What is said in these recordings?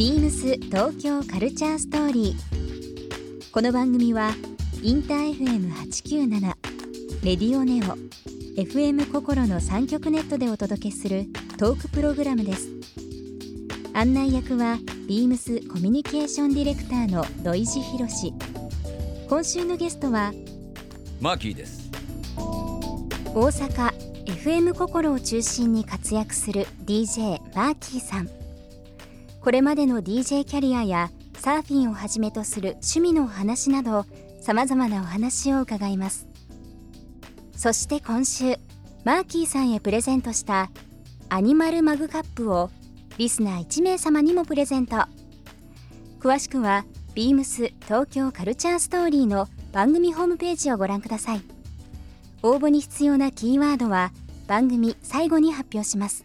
ビームス東京カルチャーストーリー。この番組はインター FM897 レディオネオ FM 心の三極ネットでお届けするトークプログラムです。案内役はビームスコミュニケーションディレクターの土井博志。今週のゲストはマーキーです大阪 FM 心を中心に活躍する DJ マーキーさんこれまでの DJ キャリアやサーフィンをはじめとする趣味のお話などさまざまなお話を伺います。そして今週マーキーさんへプレゼントしたアニマルマグカップをリスナー1名様にもプレゼント。詳しくはビームス東京カルチャーストーリーの番組ホームページをご覧ください。応募に必要なキーワードは番組最後に発表します。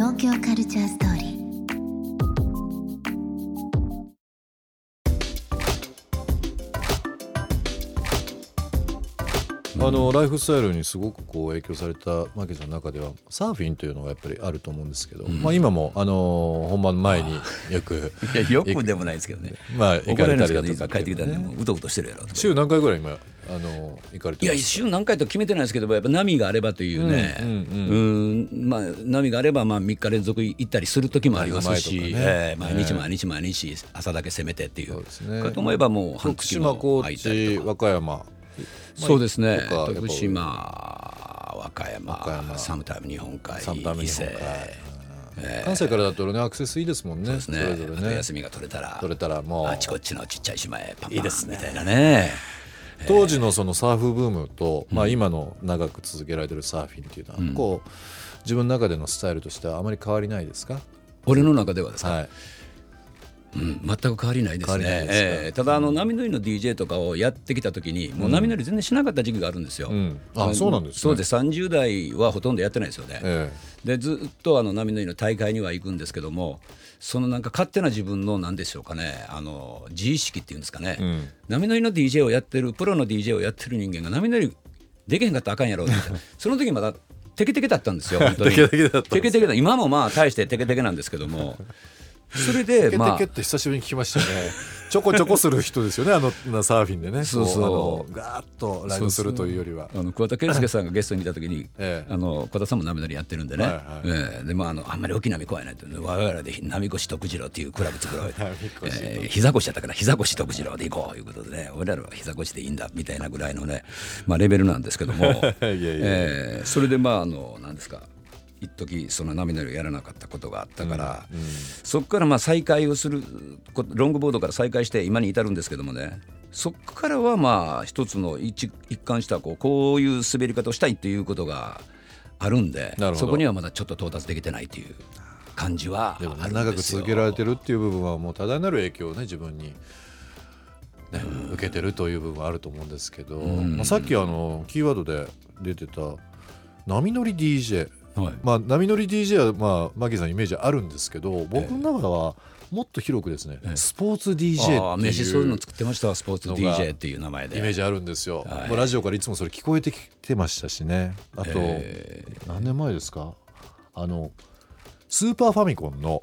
東京カルチャーストーリーあのライフスタイルにすごくこう影響されたマキさんの中では。サーフィンというのがやっぱりあると思うんですけど、まあ、今もあの本番前によく いやよくでもないですけどね。まあ行怒かられたりだとか帰ってきたらねもううとうとしてるやろと。週何回ぐらい今あの行かれていや週何回と決めてないですけどやっぱ波があればというね。うんうんうん。まあ波があればまあ3日連続行ったりする時もありますし、ね。えー毎日ええ毎日毎日朝だけ攻めてっていうそうですね。かと思えばもう半徳月も空いたり知とか。和歌山そうですね。徳島和歌山和歌山。サムタイム日本海サムタイム伊日本勢。海関西からだとねアクセスいいですもんね。それぞれね。休みが取れたら取れたらもう。あちこちのちっちゃい島へパンパンいいですね。みたいなね当時のそのサーフブームと、まあ、今の長く続けられてるサーフィンっていうのは、こう自分の中でのスタイルとしてはあまり変わりないですか？俺の中ではですか、はいうん、全く変わりないですね。ですか。ええ。ただあの波乗りの DJ とかをやってきた時にもう波乗り全然しなかった時期があるんですよ、うん。あそうなんですね。そうです。30代はほとんどやってないですよね、えでずっとあの波乗りの大会には行くんですけどもそのなんか勝手な自分の何でしょうかね。あの自意識っていうんですかね、ん。波乗りの DJ をやってるプロの DJ をやってる人間が波乗りできへんかったらあかんやろって その時まだテケテケだったんですよ 本当に。テケテケだ。った今もまあ大してテケテケなんですけどもそれえでまあテケって久しぶりに聞きましたね。ちょこちょこする人ですよねあのなサーフィンでね。そうそう。ガーッとライブするというよりは。あの桑田佳祐さんがゲストにいた時に、ええ。あの桑田さんも波乗りやってるんでね、はいはい。ええ。でもあのあんまり大きな波怖いなって我々で波越徳次郎っていうクラブ作ろう ええ。膝越しやったから膝越徳次郎で行こうということでね俺らは膝越しでいいんだみたいなぐらいのね、まあ、レベルなんですけども。いやいやええ。それでまああの何ですか一時その波乗りをやらなかったことがあったから、そこからまあ再開をするこロングボードから再開して今に至るんですけどもねそこからはまあ一つの一一貫したこうこういう滑り方をしたいっていうことがあるんでそこにはまだちょっと到達できてないっていう感じはあでも長く続けられてるっていう部分はもう多大なる影響をね自分に、ね受けてるという部分はあると思うんですけど、まあ、さっきあのキーワードで出てた波乗り DJ はい。まあ、波乗り DJ は、まあ、マギさんイメージあるんですけど僕の中ではもっと広くですね、スポーツ DJ っていう飯そういうの作ってましたスポーツ DJ っていう名前で。イメージあるんですよ、はい。ラジオからいつもそれ聞こえてきてましたしね。あと、え何年前ですか？あのスーパーファミコンの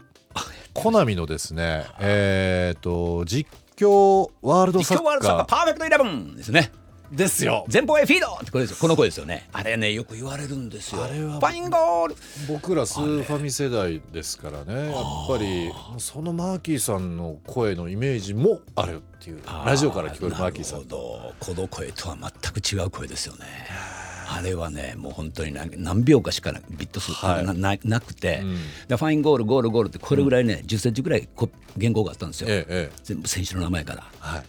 コナミのですね えっ、と実況ワールドサッ実況ワールドサッカーカパーフェクトイレブンですね。ーですよ。前方へフィードってこれですよ。この声ですよね。あれねよく言われるんですよ。あれはファインゴール。僕らスーファミ世代ですからね。やっぱりそのマーキーさんの声のイメージもあるっていうラジオから聞こえるマーキーさんなるほど。この声とは全く違う声ですよね。あれはねもう本当に何何秒かしかビット数はい。なななくて、ん。でファインゴールゴールゴールってこれぐらいね、10センチぐらいこ原稿があったんですよ、ええええ。全部選手の名前から。はい。で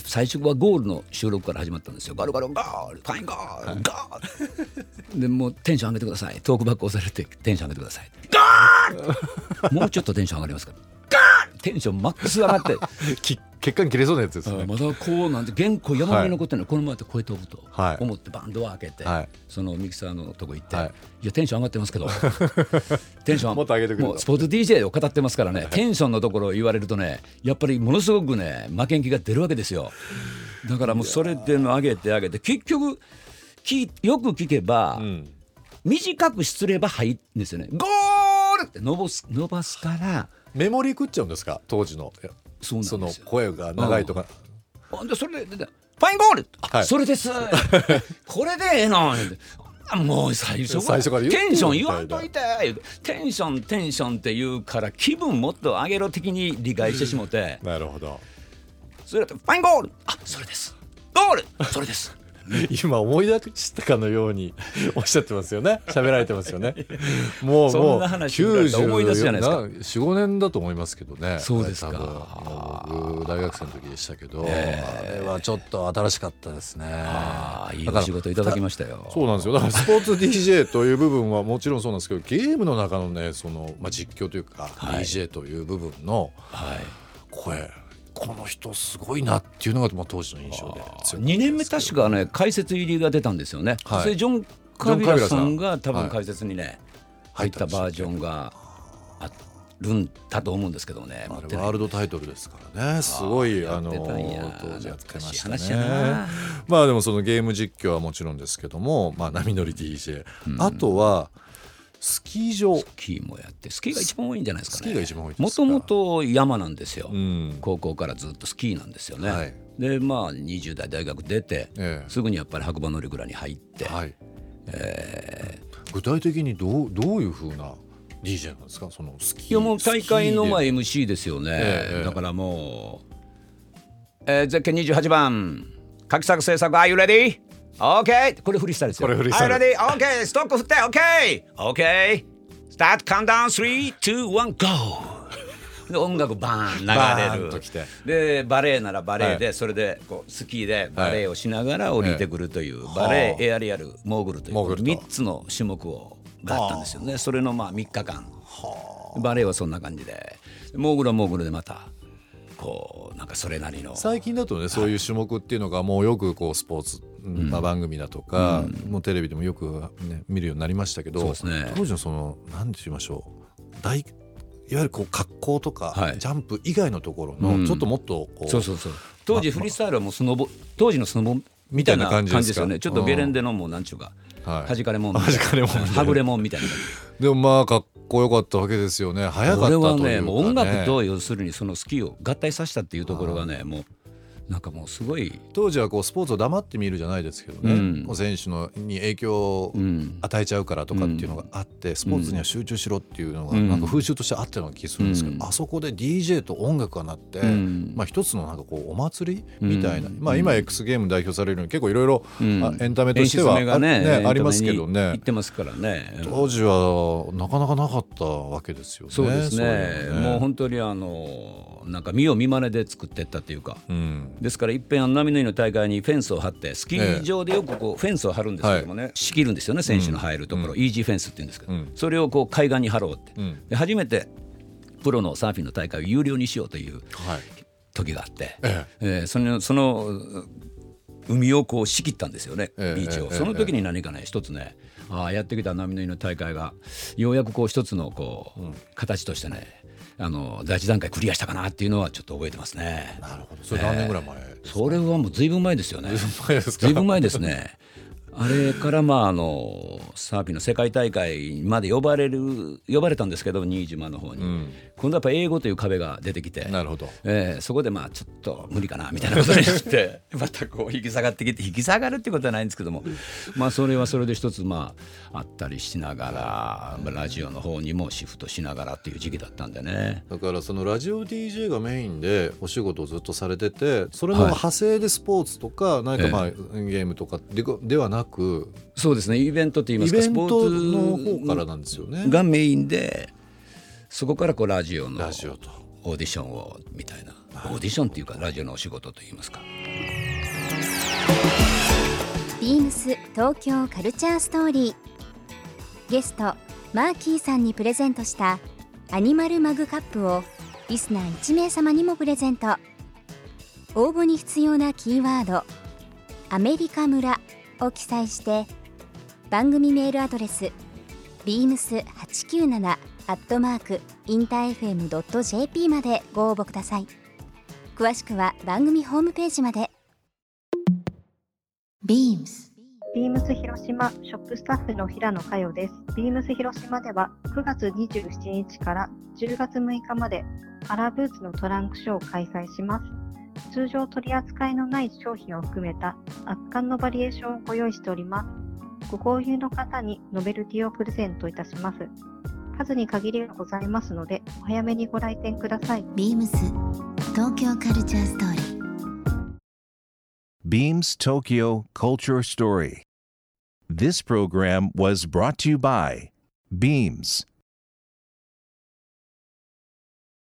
最初はゴールの収録から始まったんですよ。ガルガルゴールファインゴールゴール。でもうテンション上げてください。トークバック押されてテンション上げてください。ゴール！もうちょっとテンション上がりますから。ガール！テンションマックス上がってき 血管切れそうなやつですね。まだこうなんて原稿山盛り残ってるのこのままで超え飛ぶとはい。思ってバンドア開けて、はい。そのミキサーのとこ行って、はい。い、やテンション上がってますけど。テンションもっと上げてくもうスポーツ DJ を語ってますからね。テンションのところを言われるとねやっぱりものすごくね負けん気が出るわけですよ。だからもうそれでの上げて上げて結局きよく聞けば、うん。短くすれば入るんですよね。ゴールって伸ばす伸ばすからメモリー食っちゃうんですか？当時のそのそうなんですよ。声が長いとか。ほんでそれででファインゴール。あ、はい。それです。これでええの言うてあもう最初からテンション言わんといて。テンションテンションって言うから気分もっと上げろ的に理解してしもて。なるほど。それだとファインゴール。あそれです。ゴール。それです 今思い出したかのようにおっしゃってますよね。喋られてますよね。もうそもうんな話言われたら思い出すじゃないですか？45年だと思いますけどねそうですか。僕大学生の時でしたけど、えあれはちょっと新しかったですね。いい仕事いただきましたよ。そうなんですよ。だからスポーツ DJ という部分はもちろんそうなんですけどゲームの中のねその、まあ、実況というか、はい。DJ という部分のはい。声この人すごいなっていうのが、まあ、当時の印象で強かった2年目確かね解説入りが出たんですよね、はい。それジョン・カビラさんが多分解説にね、入っ入ったバージョンがあるんだと思うんですけどね。ワールドタイトルですからね。すごいあの当時やってましたね。な。まあでもそのゲーム実況はもちろんですけども、まあ、波乗り DJ、あとはスキー場。スキーもやってスキーが一番多いんじゃないですかね。もともと山なんですよ、うん。高校からずっとスキーなんですよね、はい。でまあ20代大学出て、ええ。すぐにやっぱり白馬乗り蔵に入って、はい。具体的にどうどういうふうな DJ なんですか？そのスキー。いやもう大会の前ス MC で。すよね、ええだからもう、えー、ゼッケン28番柿作製作 Are you ready? OK これフリースタイルですよ。これフリースタイル。Are you ready? OK ストック振って。OK OK スタートカウンダウン321 GO で音楽バーンバ流れるでバレエならバレエで、はそれでこうスキーでバレエをしながら降りてくるという、ええバレはあエエアリアルモーグルというモーグルと。3つの種目をがあったんですよね。それのまあ3日間。バレエはそんな感じで。モーグルはモーグルでまたこうなんかそれなりの。最近だとねそういう種目っていうのがもうよくこうスポーツ、まあ、番組だとか、もうテレビでもよく、ね、見るようになりましたけどね。当時のその何て言いましょう大いわゆるこう格好とか、はい。ジャンプ以外のところうん。のちょっともっとこう、そうそうそう。当時フリースタイルはもうスノボ当時のスノボみたいな感じですよね。ちょっとゲレンデのもうなんちゅうかはい。かれもん弾かれもんはぐれもんみたいな。でもまあかっこよかったわけですよね。早かったというか、これはね、ねもう音楽と要するにそのスキーを合体させたっていうところがねもうなんかもうすごい。当時はこうスポーツを黙って見るじゃないですけどね、うん。選手のに影響をうん与えちゃうからとかっていうのがあって、スポーツには集中しろっていうのがうん。なんか風習としてあったような気がするんですけど、うん。あそこで DJ と音楽が鳴って、うん。まあ、一つのなんかこうお祭りみたいな、うん。まあ、今 X ゲーム代表されるように結構いろいろエンタメとしてはあねありますけどね。行ってますからね。当時はなかなかなかったわけですよね。そうですね。そういうのもう本当にあのなんか見よう見まねで作ってったっていうか。うんですからいっぺんあの波の湯の大会にフェンスを張ってスキー場でよくこうフェンスを張るんですけどもね、仕切るんですよね選手の入るところ、イージーフェンスって言うんですけど、うん。それをこう海岸に張ろうって、うん。で初めてプロのサーフィンの大会を有料にしようというはい。時があって、ええ。ーそのそのう海をこう仕切ったんですよね、ええビーチを、ええ。その時に何かね一つねああやってきた波の湯の大会がようやくこう一つのこう、形としてねあの第一段階クリアしたかなっていうのはちょっと覚えてますね。なるほどそれ何年ぐらい前ですか、それはもうずいぶん前ですよね。ずいぶん前ですね。あれからまああのサーフィンの世界大会まで呼ばれる呼ばれたんですけど新島の方に、ん今度はやっぱ英語という壁が出てきてなるほど。えーそこでまあちょっと無理かなみたいなことになって。またこう引き下がってきて引き下がるってことはないんですけども。まあそれはそれで一つまああったりしながらまあラジオの方にもシフトしながらっていう時期だったんでね。だからそのラジオ DJ がメインでお仕事をずっとされててそれの派生でスポーツとか何かまあゲームとかでではなくそうですね。イベントって言いますかイベントスポのーツ方からなんですよね。がメインでそこからこうラジオのラジオと。オーディションをみたいな。オーディションっていうかラジオのお仕事といいますか。ビームス東京カルチャーストーリー。ゲストマーキーさんにプレゼントしたアニマルマグカップをリスナー1名様にもプレゼント。応募に必要なキーワード「アメリカ村」を記載して番組メールアドレス beams897 アットマークインター FM.jp までご応募ください詳しくは番組ホームページまで BEAMS ビームス広島ショップスタッフの平野佳代です。ビームス広島では9月27日から10月6日までアラブーツのトランクショーを開催します。通常取り扱いのない商品を含めた圧巻のバリエーションをご用意しております。ご購入の方にノベルティをプレゼントいたします。数に限りがございますのでお早めにご来店ください。ビームス東京カルチャーストーリービームス東京カルチャーストーリー This program was brought to by Beams